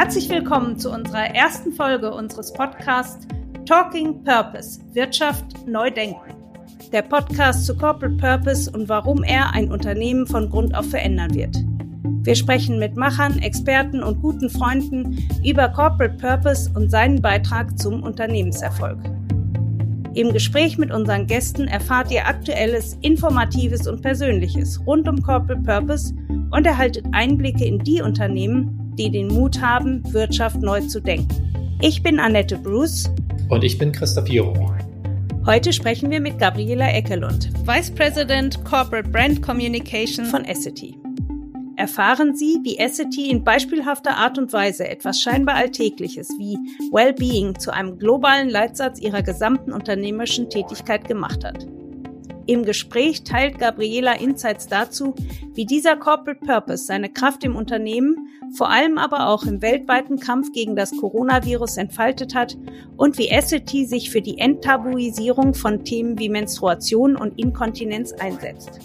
Herzlich willkommen zu unserer ersten Folge unseres Podcasts Talking Purpose Wirtschaft neu denken. Der Podcast zu Corporate Purpose und warum er ein Unternehmen von Grund auf verändern wird. Wir sprechen mit Machern, Experten und guten Freunden über Corporate Purpose und seinen Beitrag zum Unternehmenserfolg. Im Gespräch mit unseren Gästen erfahrt ihr Aktuelles, Informatives und Persönliches rund um Corporate Purpose und erhaltet Einblicke in die Unternehmen, die den Mut haben, Wirtschaft neu zu denken. Ich bin Annette Bruce. Und ich bin Christoph Jero. Heute sprechen wir mit Gabriela Eckelund, Vice President Corporate Brand Communication von Essity. Erfahren Sie, wie Essity in beispielhafter Art und Weise etwas scheinbar Alltägliches wie Wellbeing zu einem globalen Leitsatz ihrer gesamten unternehmerischen Tätigkeit gemacht hat. Im Gespräch teilt Gabriela Insights dazu, wie dieser Corporate Purpose seine Kraft im Unternehmen, vor allem aber auch im weltweiten Kampf gegen das Coronavirus entfaltet hat und wie Essity sich für die Enttabuisierung von Themen wie Menstruation und Inkontinenz einsetzt.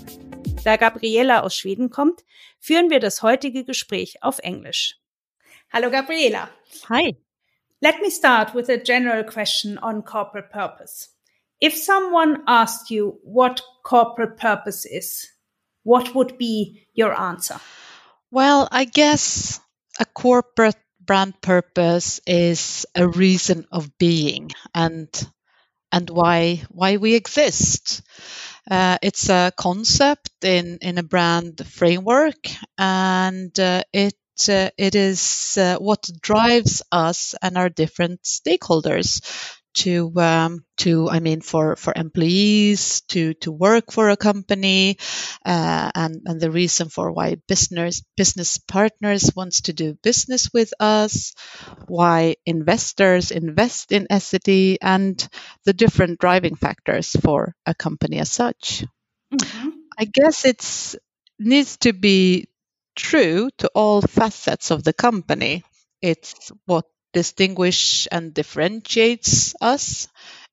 Da Gabriela aus Schweden kommt, führen wir das heutige Gespräch auf Englisch. Hallo Gabriela. Hi. Let me start with a general question on corporate purpose. If someone asked you what corporate purpose is, what would be your answer? Well, I guess a corporate brand purpose is a reason of being and and why why we exist. Uh, it's a concept in in a brand framework, and uh, it uh, it is uh, what drives us and our different stakeholders to um, to I mean for for employees to to work for a company uh, and and the reason for why business business partners wants to do business with us why investors invest in Essity and the different driving factors for a company as such mm-hmm. I guess it's needs to be true to all facets of the company it's what distinguish and differentiates us.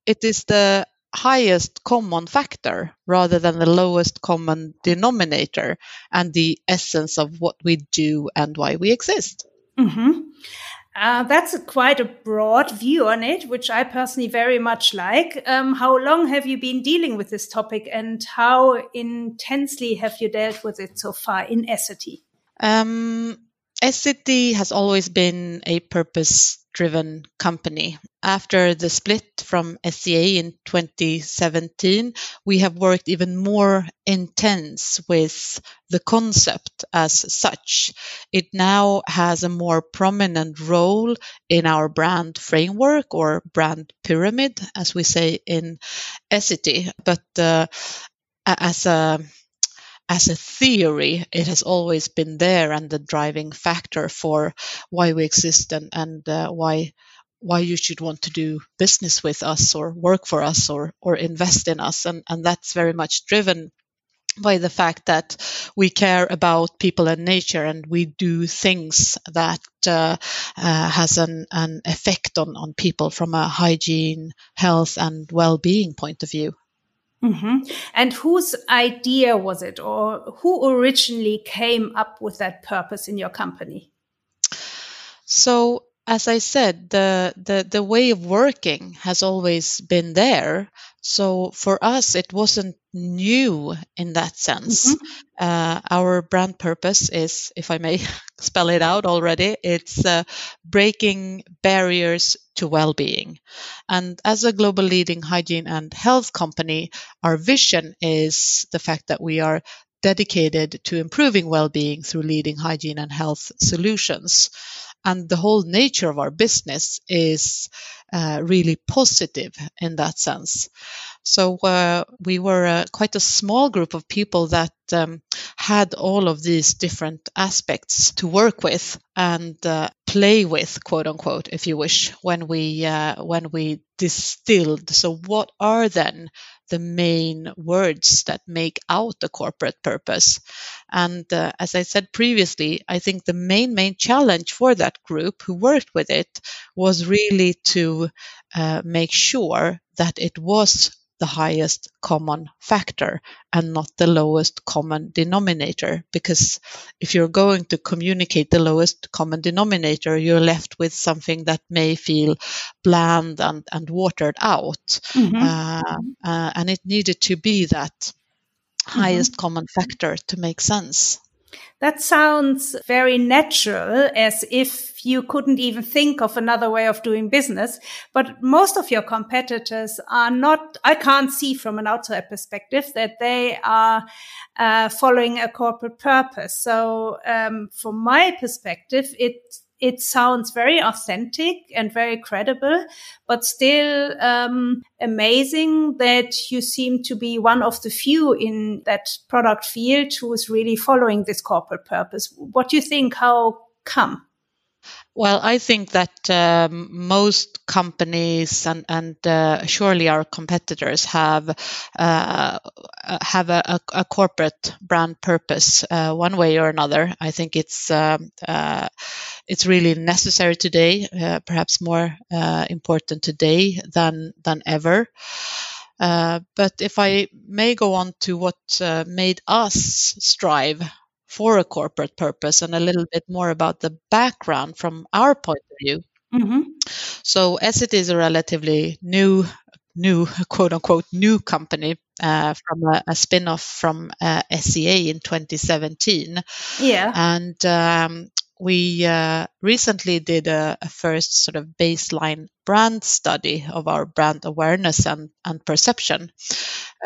It is the highest common factor rather than the lowest common denominator and the essence of what we do and why we exist. Mm-hmm. Uh, that's a quite a broad view on it, which I personally very much like. Um, how long have you been dealing with this topic and how intensely have you dealt with it so far in Essity? Um, Essity has always been a purpose driven company. After the split from SCA in 2017, we have worked even more intense with the concept as such. It now has a more prominent role in our brand framework or brand pyramid, as we say in Essity, But uh, as a as a theory, it has always been there and the driving factor for why we exist and, and uh, why why you should want to do business with us or work for us or or invest in us. And and that's very much driven by the fact that we care about people and nature and we do things that uh, uh, has an, an effect on, on people from a hygiene health and well-being point of view Mm-hmm. And whose idea was it, or who originally came up with that purpose in your company? So, as I said, the, the, the way of working has always been there. So, for us, it wasn't new in that sense. Mm-hmm. Uh, our brand purpose is, if I may spell it out already, it's uh, breaking barriers to well being. And as a global leading hygiene and health company, our vision is the fact that we are dedicated to improving well being through leading hygiene and health solutions and the whole nature of our business is uh, really positive in that sense. So uh, we were uh, quite a small group of people that um, had all of these different aspects to work with and uh, play with, quote unquote, if you wish, when we uh, when we distilled. So what are then the main words that make out the corporate purpose. And uh, as I said previously, I think the main, main challenge for that group who worked with it was really to uh, make sure that it was the highest common factor and not the lowest common denominator. Because if you're going to communicate the lowest common denominator, you're left with something that may feel bland and, and watered out. Mm-hmm. Uh, uh, and it needed to be that mm-hmm. highest mm-hmm. common factor to make sense. That sounds very natural, as if you couldn't even think of another way of doing business. But most of your competitors are not, I can't see from an outside perspective that they are uh, following a corporate purpose. So, um, from my perspective, it it sounds very authentic and very credible, but still um, amazing that you seem to be one of the few in that product field who is really following this corporate purpose. What do you think? How come? Well, I think that um, most companies and, and uh, surely our competitors have uh, have a, a, corporate brand purpose uh, one way or another. I think it's um, uh, it's really necessary today, uh, perhaps more uh, important today than than ever. but if I may go on to what made us strive for a corporate purpose and a little bit more about the background from our point of view. Mm-hmm. So, Essity is a relatively new, new quote unquote new company uh, from a, a spin off from uh, SCA in 2017. Yeah. And um, we uh, recently did a, a, first sort of baseline brand study of our brand awareness and, and perception,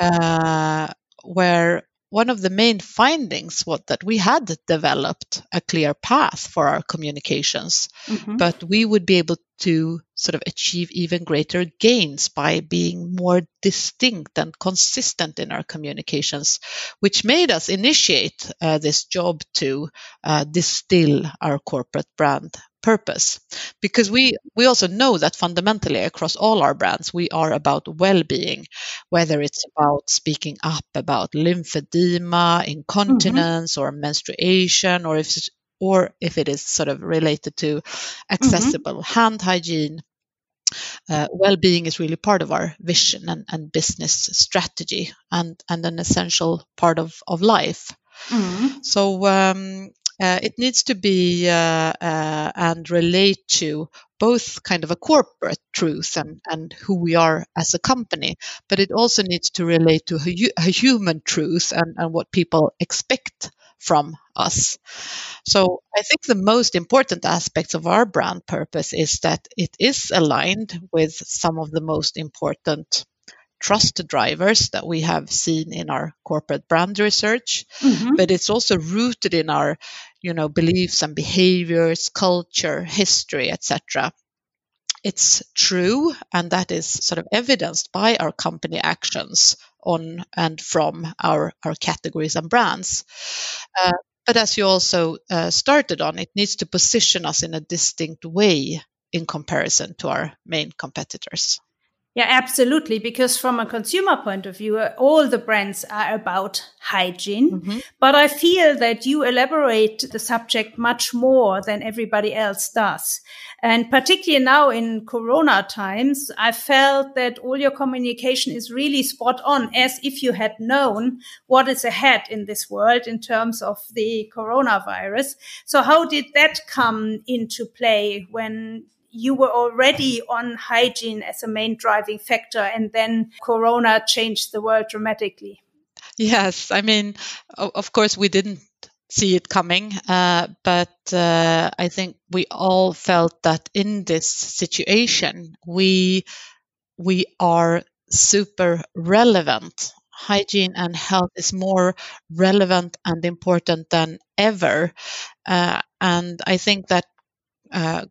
uh, where one of the main findings was that we had developed a clear path for our communications, mm-hmm. but we would be able to sort of achieve even greater gains by being more distinct and consistent in our communications, which made us initiate uh, this job to uh, distill our corporate brand purpose because we we also know that fundamentally across all our brands we are about well-being whether it's about speaking up about lymphedema incontinence mm-hmm. or menstruation or if or if it is sort of related to accessible mm-hmm. hand hygiene uh, well-being is really part of our vision and, and business strategy and, and an essential part of, of life mm-hmm. so um, uh, it needs to be uh, uh, and relate to both kind of a corporate truth and, and who we are as a company, but it also needs to relate to a, a human truth and, and what people expect from us. So I think the most important aspects of our brand purpose is that it is aligned with some of the most important trust drivers that we have seen in our corporate brand research mm-hmm. but it's also rooted in our you know beliefs and behaviors culture history etc it's true and that is sort of evidenced by our company actions on and from our, our categories and brands. Uh, but as you also uh, started on it needs to position us in a distinct way in comparison to our main competitors yeah, absolutely. Because from a consumer point of view, all the brands are about hygiene. Mm-hmm. But I feel that you elaborate the subject much more than everybody else does. And particularly now in Corona times, I felt that all your communication is really spot on as if you had known what is ahead in this world in terms of the coronavirus. So how did that come into play when you were already on hygiene as a main driving factor, and then Corona changed the world dramatically. Yes, I mean, of course, we didn't see it coming, uh, but uh, I think we all felt that in this situation, we we are super relevant. Hygiene and health is more relevant and important than ever, uh, and I think that uh,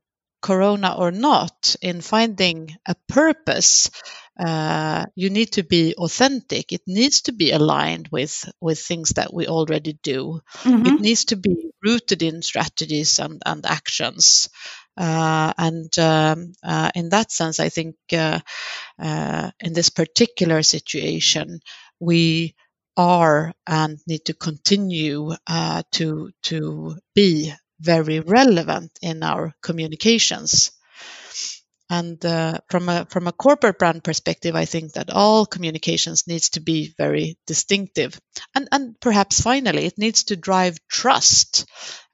corona or not, in finding a purpose, uh, you need to be authentic. It needs to be aligned with with things that we already do. Mm-hmm. It needs to be rooted in strategies and and actions. Uh, and um, uh, in that sense, I think uh, uh, in this particular situation, we are and need to continue uh, to to be very relevant in our communications. and uh, from a from a corporate brand perspective, I think that all communications needs to be very distinctive, and and perhaps finally it needs to drive trust,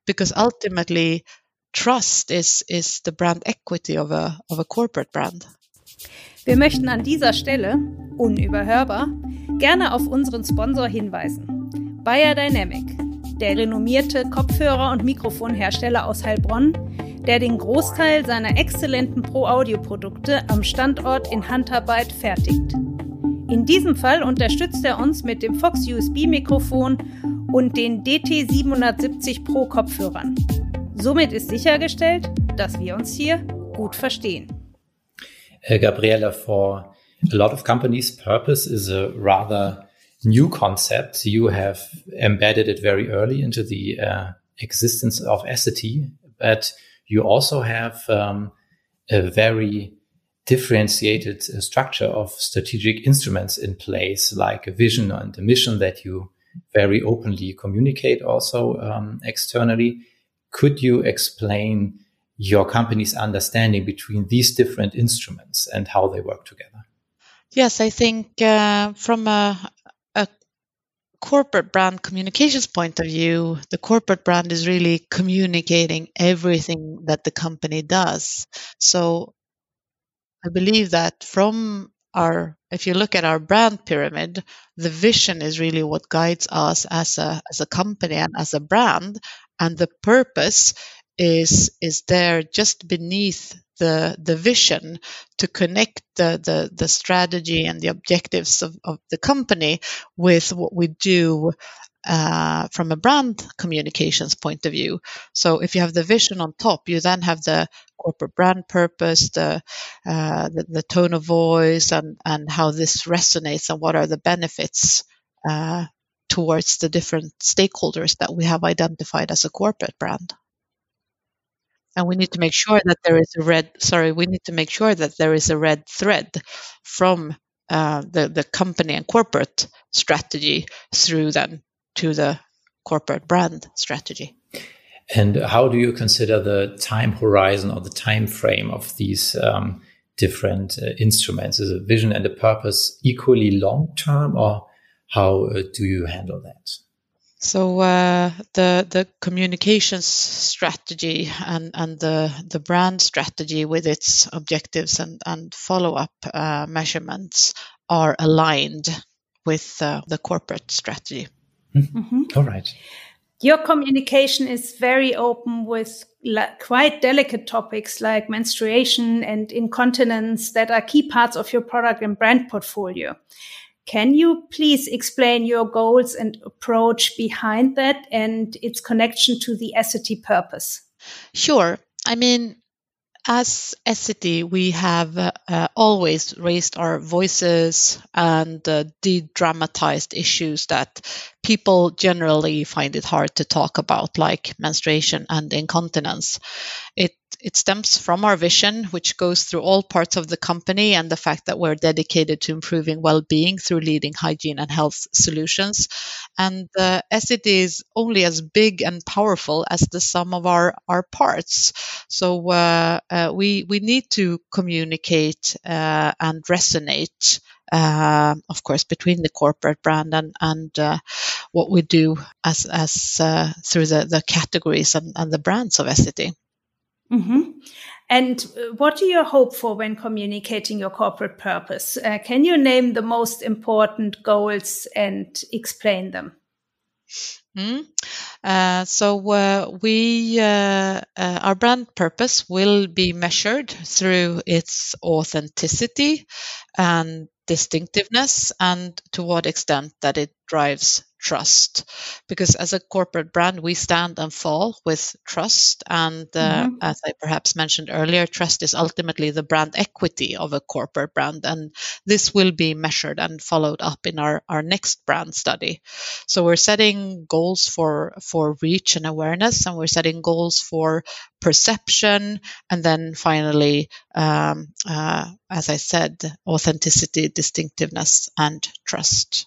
because ultimately trust is is the brand equity of a of a corporate brand. Wir möchten an dieser Stelle, unüberhörbar, gerne auf unseren Sponsor hinweisen. beyerdynamic, der renommierte Kopfhörer- und Mikrofonhersteller aus Heilbronn, der den Großteil seiner exzellenten Pro-Audio-Produkte am Standort in Handarbeit fertigt. In diesem Fall unterstützt er uns mit dem Fox USB-Mikrofon und den DT770 Pro Kopfhörern. Somit ist sichergestellt, dass wir uns hier gut verstehen. Uh, Gabriella, for a lot of companies, purpose is a rather new concept. You have embedded it very early into the uh, existence of Essity, but you also have um, a very differentiated uh, structure of strategic instruments in place, like a vision and a mission that you very openly communicate also um, externally. Could you explain your company's understanding between these different instruments and how they work together? Yes, I think uh, from a, a corporate brand communications point of view, the corporate brand is really communicating everything that the company does. So I believe that from our if you look at our brand pyramid, the vision is really what guides us as a as a company and as a brand, and the purpose is is there just beneath the the vision to connect the the, the strategy and the objectives of, of the company with what we do uh, from a brand communications point of view. So if you have the vision on top, you then have the corporate brand purpose, the, uh, the, the tone of voice, and and how this resonates, and what are the benefits uh, towards the different stakeholders that we have identified as a corporate brand. And we need to make sure that there is a red. Sorry, we need to make sure that there is a red thread from uh, the the company and corporate strategy through then to the corporate brand strategy. And how do you consider the time horizon or the time frame of these um, different uh, instruments? Is a vision and a purpose equally long term, or how uh, do you handle that? So uh, the the communications strategy and and the the brand strategy with its objectives and and follow up uh, measurements are aligned with uh, the corporate strategy. Mm-hmm. All right. Your communication is very open with quite delicate topics like menstruation and incontinence that are key parts of your product and brand portfolio. Can you please explain your goals and approach behind that and its connection to the Essity purpose? Sure. I mean, as Essity, we have uh, always raised our voices and uh, de-dramatized issues that people generally find it hard to talk about, like menstruation and incontinence. It it stems from our vision, which goes through all parts of the company, and the fact that we're dedicated to improving well-being through leading hygiene and health solutions. And uh, Essity is only as big and powerful as the sum of our our parts. So uh, uh, we we need to communicate uh, and resonate. Uh, of course, between the corporate brand and and uh, what we do as as uh, through the, the categories and, and the brands of Essity. Mm-hmm. And uh, what do you hope for when communicating your corporate purpose? Uh, can you name the most important goals and explain them? Mm. Uh, so uh, we uh, uh, our brand purpose will be measured through its authenticity and distinctiveness and to what extent that it drives trust because as a corporate brand we stand and fall with trust and uh, mm-hmm. as i perhaps mentioned earlier trust is ultimately the brand equity of a corporate brand and this will be measured and followed up in our, our next brand study so we're setting goals for for reach and awareness and we're setting goals for perception and then finally um, uh, as i said authenticity distinctiveness and trust.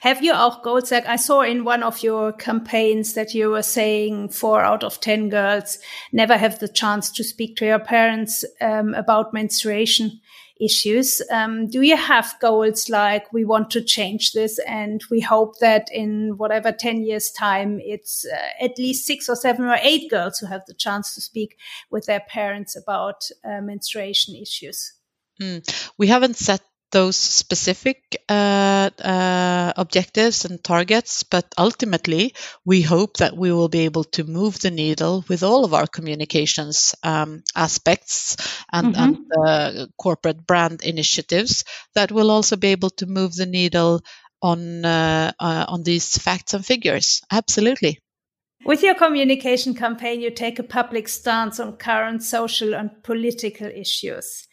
Have you auch goals like I saw in one of your campaigns that you were saying four out of 10 girls never have the chance to speak to your parents um, about menstruation issues. Um, do you have goals like we want to change this and we hope that in whatever 10 years time, it's uh, at least six or seven or eight girls who have the chance to speak with their parents about uh, menstruation issues? Mm. We haven't set those specific uh, uh, objectives and targets, but ultimately, we hope that we will be able to move the needle with all of our communications um, aspects and, mm-hmm. and uh, corporate brand initiatives that will also be able to move the needle on uh, uh, on these facts and figures. Absolutely. With your communication campaign, you take a public stance on current social and political issues.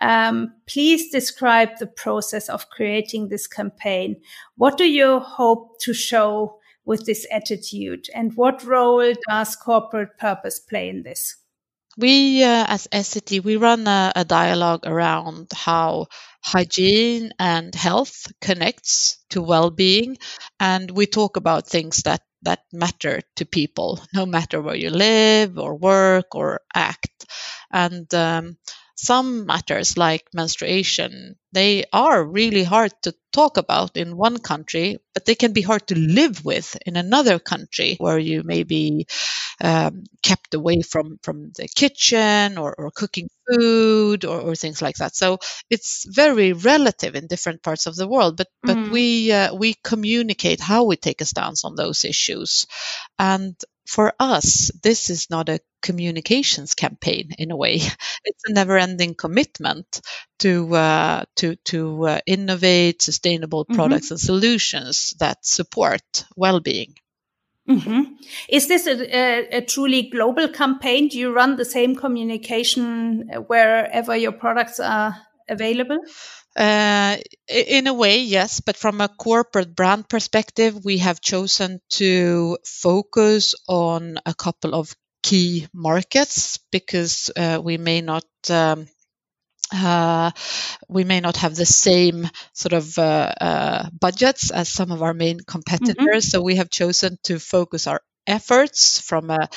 Um, please describe the process of creating this campaign. What do you hope to show with this attitude, and what role does corporate purpose play in this? We, uh, as Essity, we run a, a dialogue around how hygiene and health connects to well-being, and we talk about things that that matter to people, no matter where you live or work or act. And um, some matters like menstruation, they are really hard to talk about in one country, but they can be hard to live with in another country where you may be um, kept away from, from the kitchen or, or cooking food or, or, things like that. So it's very relative in different parts of the world, but, but mm. we, uh, we communicate how we take a stance on those issues. And for us, this is not a communications campaign in a way. It's a never-ending commitment to uh, to to uh, innovate sustainable mm-hmm. products and solutions that support well-being. Mm-hmm. Is this a, a, a, truly global campaign? Do you run the same communication wherever your products are available? Uh, in a way, yes, but from a corporate brand perspective, we have chosen to focus on a couple of key markets because uh, we may not. Um, uh, we may not have the same sort of uh, uh budgets as some of our main competitors. Mm-hmm. So we have chosen to focus our efforts from a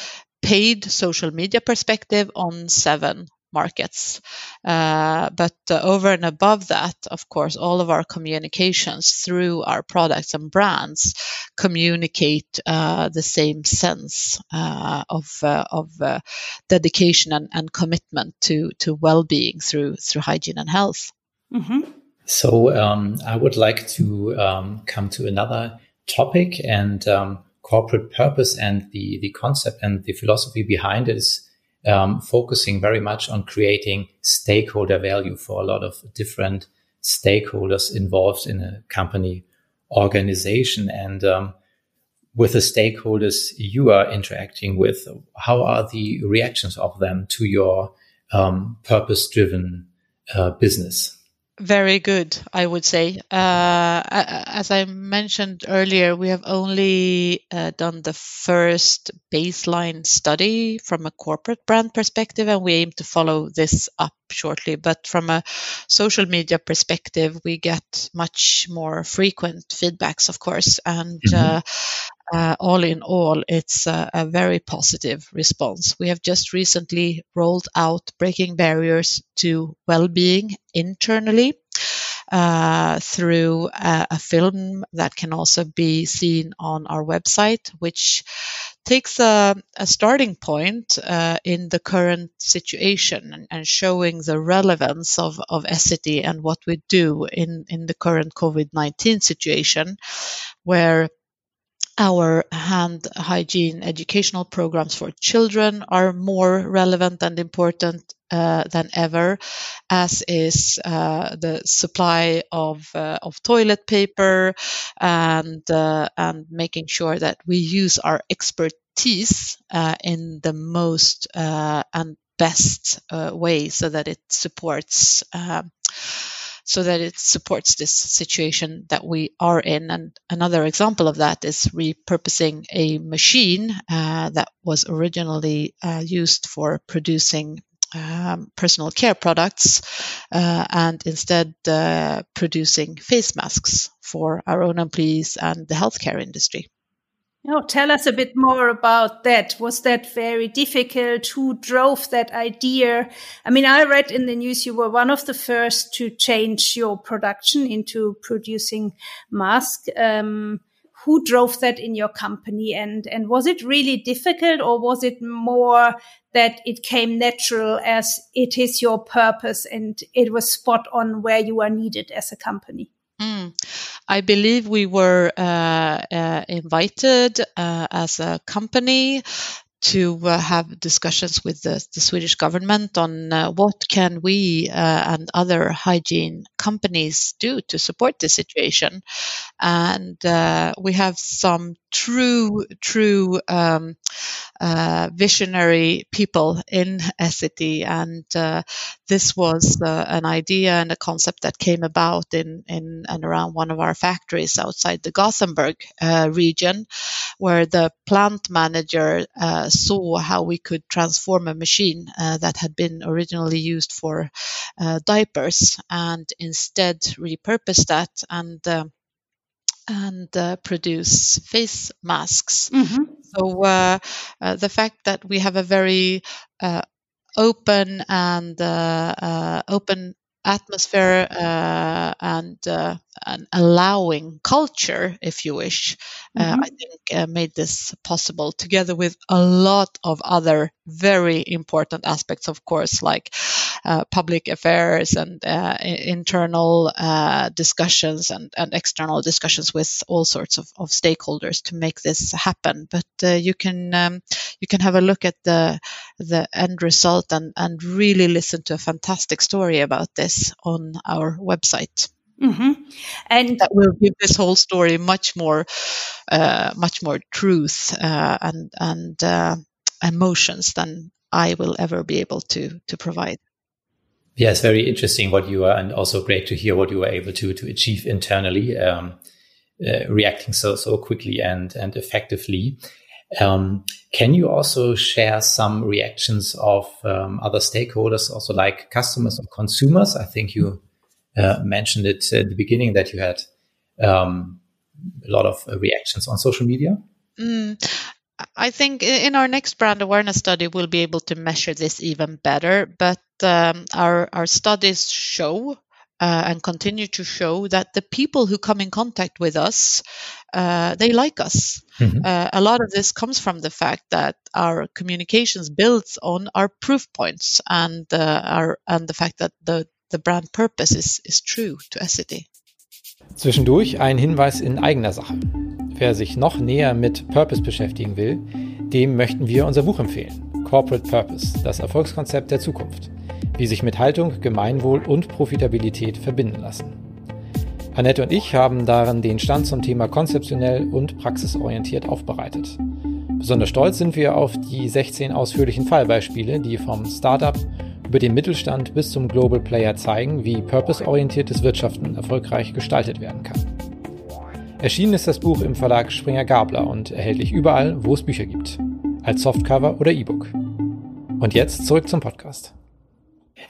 paid social media perspective on seven markets. Uh, but uh, over and above that, of course, all of our communications through our products and brands communicate uh, the same sense uh, of uh, of uh, dedication and, and, commitment to to well-being through through hygiene and health. Mm-hmm. So um, I would like to um, come to another topic and um, corporate purpose and the the concept and the philosophy behind it is um, focusing very much on creating stakeholder value for a lot of different stakeholders involved in a company organization. And um, with the stakeholders you are interacting with how are the reactions of them to your um, purpose driven uh, business very good, I would say. Uh, as I mentioned earlier, we have only uh, done the first baseline study from a corporate brand perspective, and we aim to follow this up shortly. But from a social media perspective, we get much more frequent feedbacks, of course, and mm-hmm. uh, uh, all in all, it's a, a, very positive response. We have just recently rolled out Breaking Barriers to well-being internally. Uh, through a, a, film that can also be seen on our website, which takes a, a starting point uh, in the current situation and, and, showing the relevance of, of and what we do in, in the current COVID 19 situation, where our hand hygiene educational programs for children are more relevant and important uh, than ever, as is uh, the supply of uh, of toilet paper and uh, and making sure that we use our expertise uh, in the most uh, and best way so that it supports so that it supports this situation that we are in. And another example of that is repurposing a machine uh, that was originally uh, used for producing um, personal care products uh, and instead uh, producing face masks for our own employees and the healthcare industry. Oh, tell us a bit more about that. Was that very difficult? Who drove that idea? I mean, I read in the news you were one of the first to change your production into producing masks. Um, who drove that in your company and and was it really difficult or was it more that it came natural as it is your purpose and it was spot on where you are needed as a company Mm. I believe we were uh, uh, invited uh, as a company to uh, have discussions with the, the, Swedish government on uh, what can we uh, and other hygiene companies do to support the situation, and we have some true, true um, uh, visionary people in Essity, and uh, this was uh, an idea and a concept that came about in, in and around one of our factories outside the Gothenburg uh, region, where the plant manager uh, saw how we could transform a machine uh, that had been originally used for diapers and instead repurpose that and and uh, produce face masks. Mm-hmm. So uh, uh, the fact that we have a very uh, open and uh, uh, open atmosphere uh, and uh, an allowing culture, if you wish, uh, mm-hmm. I think uh, made this possible, together with a lot of other very important aspects, of course, like uh, public affairs and uh, internal discussions and, and, external discussions with all sorts of, of stakeholders to make this happen. But you can um, you can have a look at the the end result and, and really listen to a fantastic story about this on our website. Mm-hmm. And that will give this whole story much more, uh, much more truth uh, and and uh, emotions than I will ever be able to to provide. Yeah, it's very interesting what you are, and also great to hear what you were able to to achieve internally, um, uh, reacting so so quickly and and effectively. Um, can you also share some reactions of um, other stakeholders, also like customers or consumers? I think you uh, mentioned it at the beginning that you had um, a lot of uh, reactions on social media. Mm. I think in our next brand awareness study, we'll be able to measure this even better. But um, our our studies show uh, and continue to show that the people who come in contact with us, uh, they like us. Mm-hmm. Uh, a lot of this comes from the fact that our communications builds on our proof points and uh, our and the fact that the the brand purpose is, is true to Essity. Zwischendurch ein Hinweis in eigener Sache. Wer sich noch näher mit Purpose beschäftigen will, dem möchten wir unser Buch empfehlen. Corporate Purpose, das Erfolgskonzept der Zukunft wie sich mit Haltung, Gemeinwohl und Profitabilität verbinden lassen. Annette und ich haben darin den Stand zum Thema konzeptionell und praxisorientiert aufbereitet. Besonders stolz sind wir auf die 16 ausführlichen Fallbeispiele, die vom Startup über den Mittelstand bis zum Global Player zeigen, wie purpose-orientiertes Wirtschaften erfolgreich gestaltet werden kann. Erschienen ist das Buch im Verlag Springer Gabler und erhältlich überall, wo es Bücher gibt, als Softcover oder E-Book. Und jetzt zurück zum Podcast.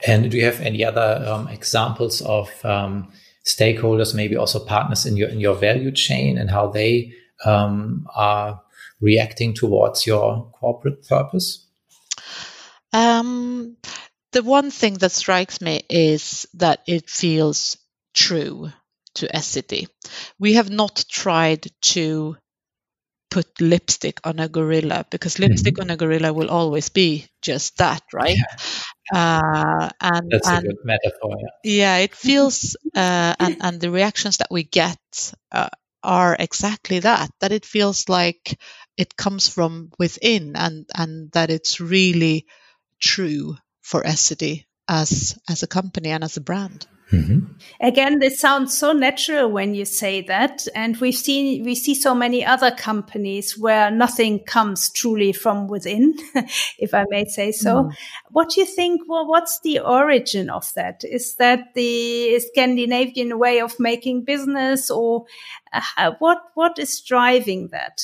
And do you have any other um, examples of um, stakeholders, maybe also partners in your in your value chain, and how they um, are reacting towards your corporate purpose? Um, the one thing that strikes me is that it feels true to Essity. We have not tried to put lipstick on a gorilla because lipstick mm-hmm. on a gorilla will always be just that, right? Yeah. Uh, and that's and, a good metaphor. Yeah, yeah it feels uh, and and the reactions that we get uh, are exactly that. That it feels like it comes from within, and and that it's really true for Essity as as a company and as a brand. Mm-hmm. Again, this sounds so natural when you say that. And we've seen, we see so many other companies where nothing comes truly from within, if I may say so. Mm. What do you think? Well, what's the origin of that? Is that the Scandinavian way of making business or uh, what, what is driving that?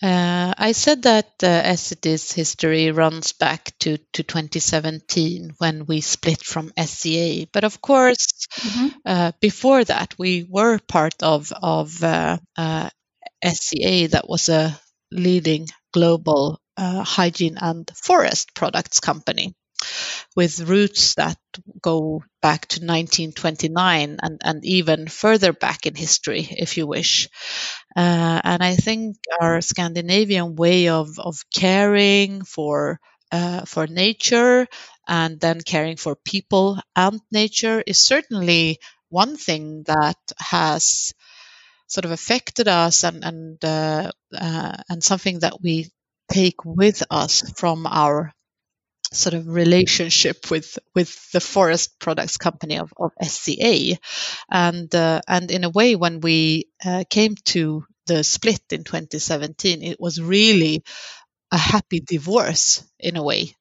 Uh, I said that uh, Essity's history runs back to, to 2017 when we split from SCA. But of course, mm-hmm. uh, before that, we were part of, of uh, uh, SCA, that was a leading global uh, hygiene and forest products company with roots that go back to 1929 and, and even further back in history, if you wish. Uh, and I think our Scandinavian way of, of caring for uh, for nature and then caring for people and nature is certainly one thing that has sort of affected us and and uh, uh and something that we take with us from our sort of relationship with with the forest products company of, of SCA, and uh, and in a way, when we uh, came to the split in 2017, it was really a happy divorce in a way.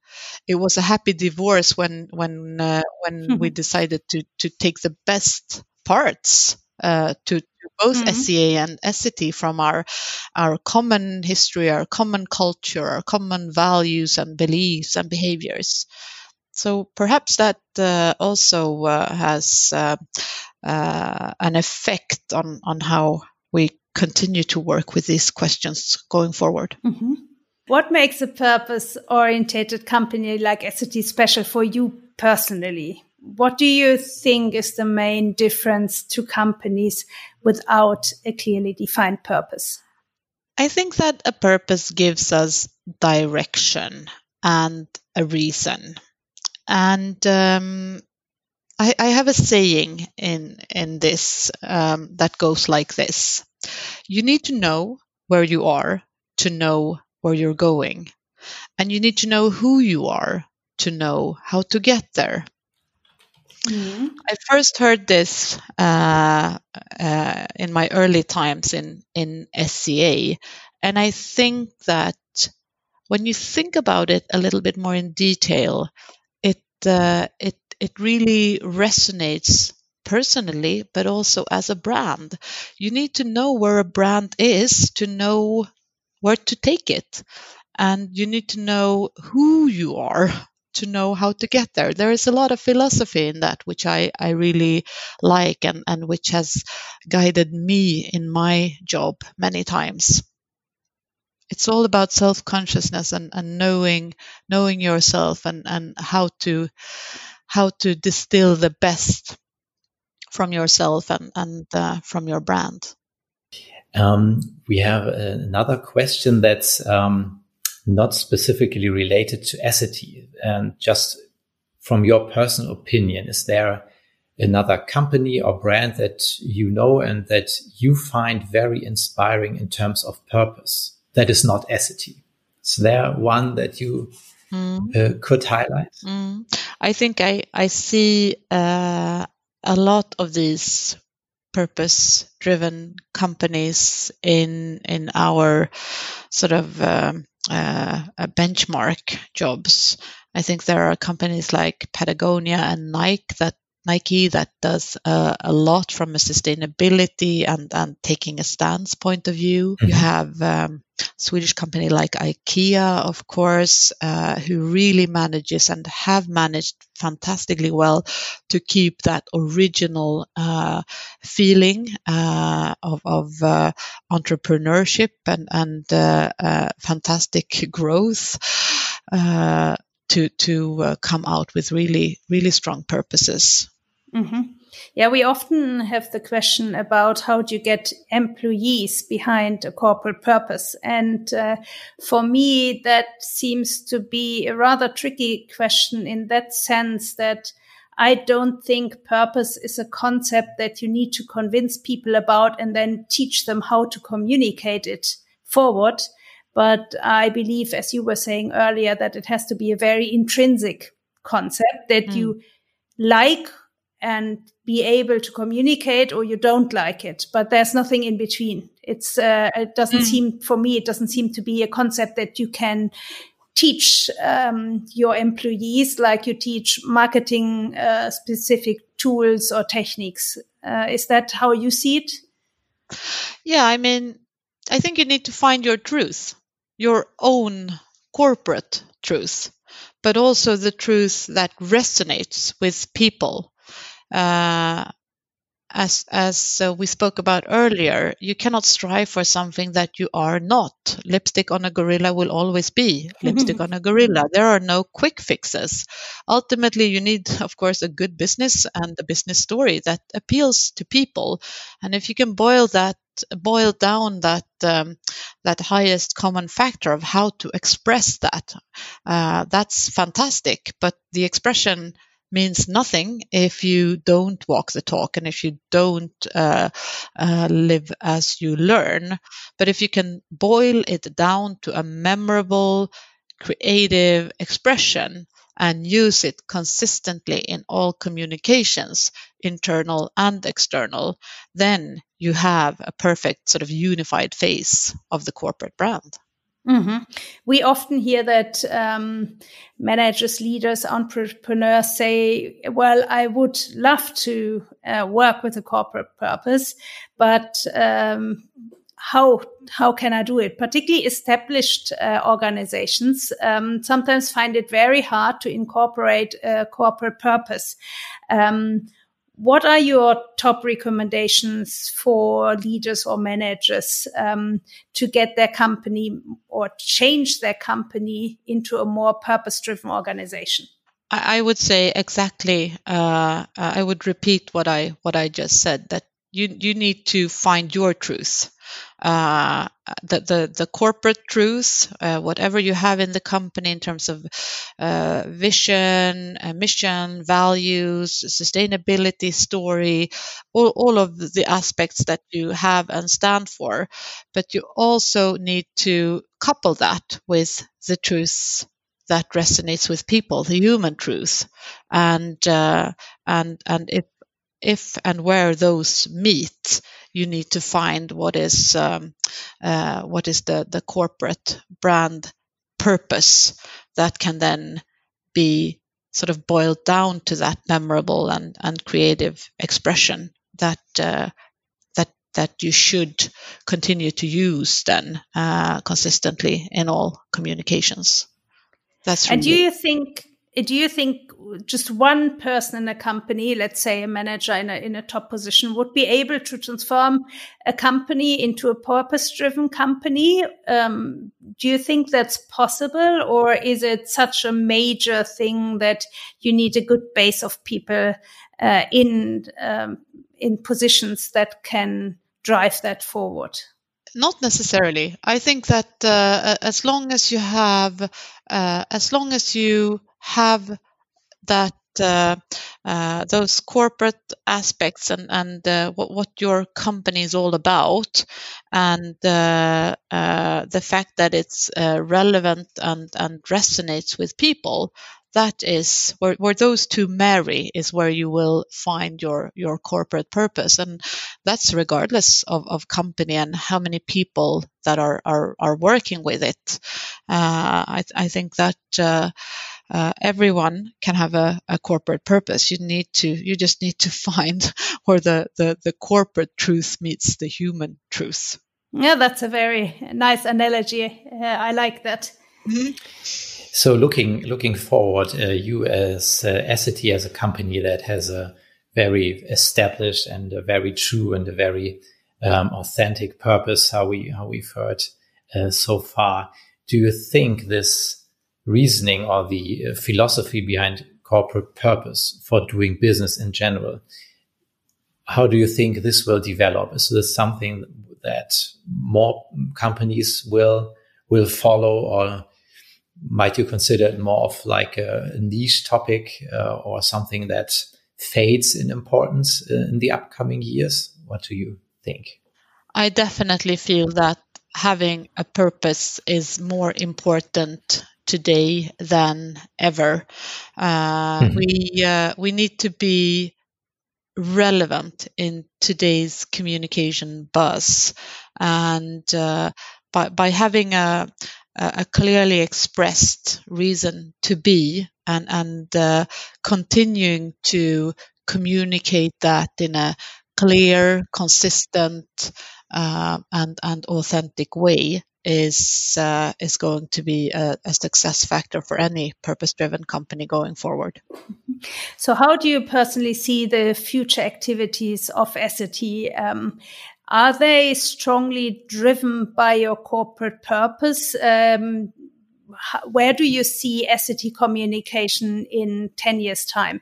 It was a happy divorce when when uh, when mm-hmm. we decided to to take the best parts uh, to, to, both mm-hmm. SCA and Essity from our our common history, our common culture, our common values and beliefs and behaviors. So perhaps that uh, also uh, has uh, uh, an effect on on how we continue to work with these questions going forward. Mm-hmm. What makes a purpose orientated company like Essity special for you personally? What do you think is the main difference to companies without a clearly defined purpose? I think that a purpose gives us direction and a reason. And um, I, I, have a saying in in this um, that goes like this: You need to know where you are to know where you're going, and you need to know who you are to know how to get there. Mm. I first heard this uh, uh, in my early times in, in SCA, and I think that when you think about it a little bit more in detail, it uh, it it really resonates personally, but also as a brand. You need to know where a brand is to know where to take it, and you need to know who you are to know how to get there. There is a lot of philosophy in that, which I, I really like and, and which has guided me in my job many times. It's all about self consciousness and, and knowing knowing yourself and, and how to how to distill the best from yourself and, and uh, from your brand. Um, we have another question that's um, not specifically related to Essity. And just from your personal opinion, is there another company or brand that you know and that you find very inspiring in terms of purpose that is not Essity? Is there one that you mm. uh, could highlight? Mm. I think I, I see uh, a lot of these purpose driven companies in in our sort of um, uh, benchmark jobs. I think there are companies like Patagonia and Nike that Nike that does uh, a lot from a sustainability and, and taking a stance point of view. Mm-hmm. You have um, Swedish company like IKEA, of course, uh, who really manages and have managed fantastically well to keep that original uh, feeling uh, of, of uh, entrepreneurship and, and uh, uh, fantastic growth to to come out with really really strong purposes. Mm-hmm. Yeah, we often have the question about how do you get employees behind a corporate purpose. And uh, for me, that seems to be a rather tricky question in that sense that I don't think purpose is a concept that you need to convince people about and then teach them how to communicate it forward. But I believe, as you were saying earlier, that it has to be a very intrinsic concept that mm. you like and be able to communicate or you don't like it but there's nothing in between it's uh, it doesn't mm. seem for me it doesn't seem to be a concept that you can teach um, your employees like you teach marketing uh, specific tools or techniques uh, is that how you see it yeah i mean I think you need to find your truth, your own corporate truth, but also the truth that resonates with people. Uh, as as uh, we spoke about earlier, you cannot strive for something that you are not. Lipstick on a gorilla will always be lipstick on a gorilla. There are no quick fixes. Ultimately, you need, of course, a good business and a business story that appeals to people. And if you can boil that boil down that um, that highest common factor of how to express that, uh, that's fantastic. But the expression means nothing if you don't walk the talk and if you don't uh, uh, live as you learn. But if you can boil it down to a memorable, creative expression and use it consistently in all communications, internal and external, then you have a perfect sort of unified face of the corporate brand. Mm-hmm. We often hear that um, managers, leaders, entrepreneurs say, "Well, I would love to uh, work with a corporate purpose, but um, how how can I do it?" Particularly established uh, organizations um, sometimes find it very hard to incorporate a corporate purpose. Um, what are your top recommendations for leaders or managers um, to get their company or change their company into a more purpose driven organization? I would say exactly. Uh, I would repeat what I what I just said. That you you need to find your truth uh, the, the, the corporate truths, uh, whatever you have in the company in terms of uh, vision, uh, mission, values, sustainability story, all, all of the aspects that you have and stand for. But you also need to couple that with the truths that resonates with people, the human truth, and uh, and and if if and where those meet, you need to find what is um, uh, what is the the corporate brand purpose that can then be sort of boiled down to that memorable and, and creative expression that uh, that that you should continue to use then uh, consistently in all communications. That's really and do you think do you think just one person in a company, let's say a manager in a, in a top position, would be able to transform a company into a purpose driven company? Um, do you think that's possible, or is it such a major thing that you need a good base of people uh, in um, in positions that can drive that forward? Not necessarily. I think that uh, as long as you have, uh, as long as you have that uh, uh, those corporate aspects and, and uh, what, what, your company is all about, and uh, uh, the fact that it's uh, relevant and, and resonates with people, that is where, where those two marry is where you will find your your corporate purpose. And that's regardless of, of company and how many people that are are, are working with it. I, I think that uh, everyone can have a, a, corporate purpose. You need to, you just need to find where the, the, the corporate truth meets the human truth. Yeah, that's a very nice analogy. Uh, I like that. Mm-hmm. So looking looking forward, uh, you as uh, Essity as a company that has a very established and a very true and a very um, authentic purpose, how we how we've heard uh, so far. Do you think this reasoning or the uh, philosophy behind corporate purpose for doing business in general. How do you think this will develop? Is this something that more companies will will follow, or might you consider it more of like a niche topic uh, or something that fades in importance uh, in the upcoming years? What do you think? I definitely feel that having a purpose is more important today than ever. Uh, mm-hmm. We uh, we need to be relevant in today's communication buzz, and uh, by by having a a clearly expressed reason to be and and uh, continuing to communicate that in a clear, consistent, uh, and and authentic way is uh, is going to be a, a success factor for any purpose driven company going forward. So, how do you personally see the future activities of Essity? Um, are they strongly driven by your corporate purpose? Um, where do you see Essity communication in 10 years' time?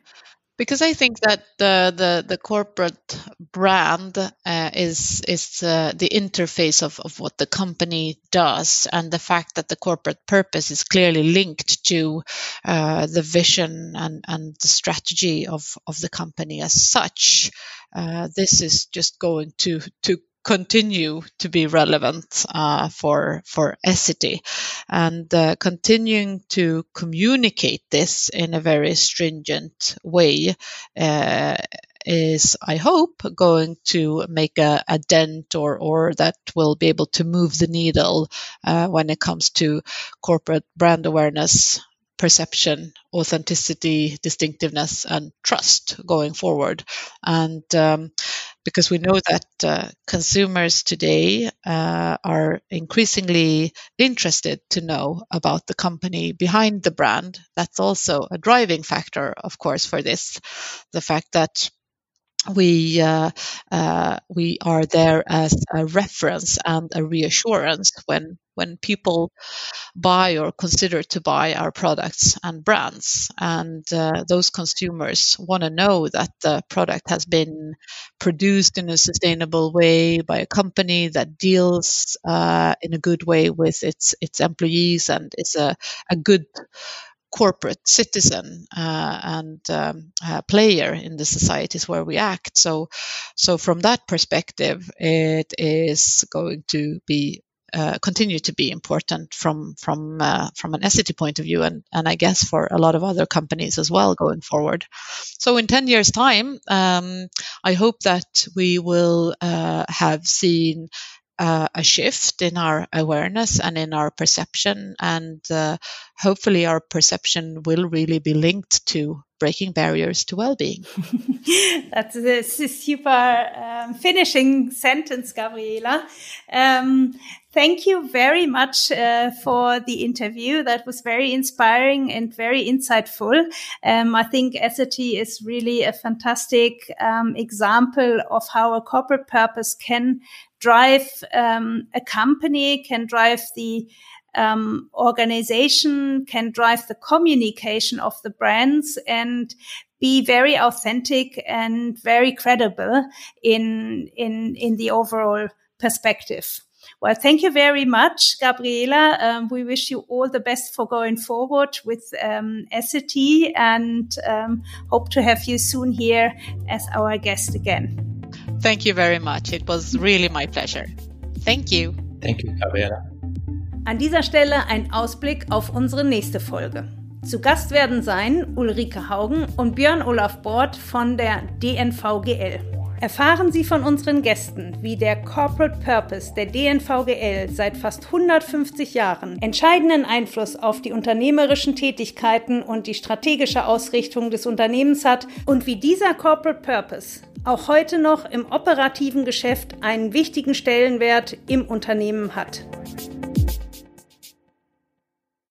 Because I think that the the, the corporate brand uh, is is uh, the interface of, of what the company does, and the fact that the corporate purpose is clearly linked to uh, the vision and, and the strategy of, of the company as such. Uh, this is just going to to continue to be relevant uh, for for Essity, and uh, continuing to communicate this in a very stringent way uh, is, I hope, going to make a, a, dent or or that will be able to move the needle uh, when it comes to corporate brand awareness perception, authenticity, distinctiveness, and trust going forward. And um, because we know that uh, consumers today uh, are increasingly interested to know about the company behind the brand. That's also a driving factor, of course, for this. The fact that we uh, uh, we are there as a reference and a reassurance when when people buy or consider to buy our products and brands and uh, those consumers want to know that the product has been produced in a sustainable way by a company that deals uh, in a good way with its its employees and is a, a good corporate citizen uh, and um, uh, player in the societies where we act. So, so from that perspective, it is going to be uh, continue to be important from from uh, from an Essity point of view, and and I guess for a lot of other companies as well going forward. So in ten years' time, um, I hope that we will uh, have seen uh, a shift in our awareness and in our perception. And uh, hopefully, our perception will really be linked to breaking barriers to well-being. That's a super um, finishing sentence, Gabriela. Um, thank you very much uh, for the interview. That was very inspiring and very insightful. Um, I think Essity is really a fantastic um, example of how a corporate purpose can drive um, a company, can drive the um, organization, can drive the communication of the brands and be very authentic and very credible in in in the overall perspective. Well, thank you very much, Gabriela. Um, we wish you all the best for going forward with um, Essity and um, hope to have you soon here as our guest again. Thank you very much. It was really my pleasure. Thank you. Thank you, Gabriela. An dieser Stelle ein Ausblick auf unsere nächste Folge. Zu Gast werden sein Ulrike Haugen und Björn Olaf Bord von der DNVGL. Erfahren Sie von unseren Gästen, wie der Corporate Purpose der DNVGL seit fast 150 Jahren entscheidenden Einfluss auf die unternehmerischen Tätigkeiten und die strategische Ausrichtung des Unternehmens hat und wie dieser Corporate Purpose auch heute noch im operativen Geschäft einen wichtigen Stellenwert im Unternehmen hat.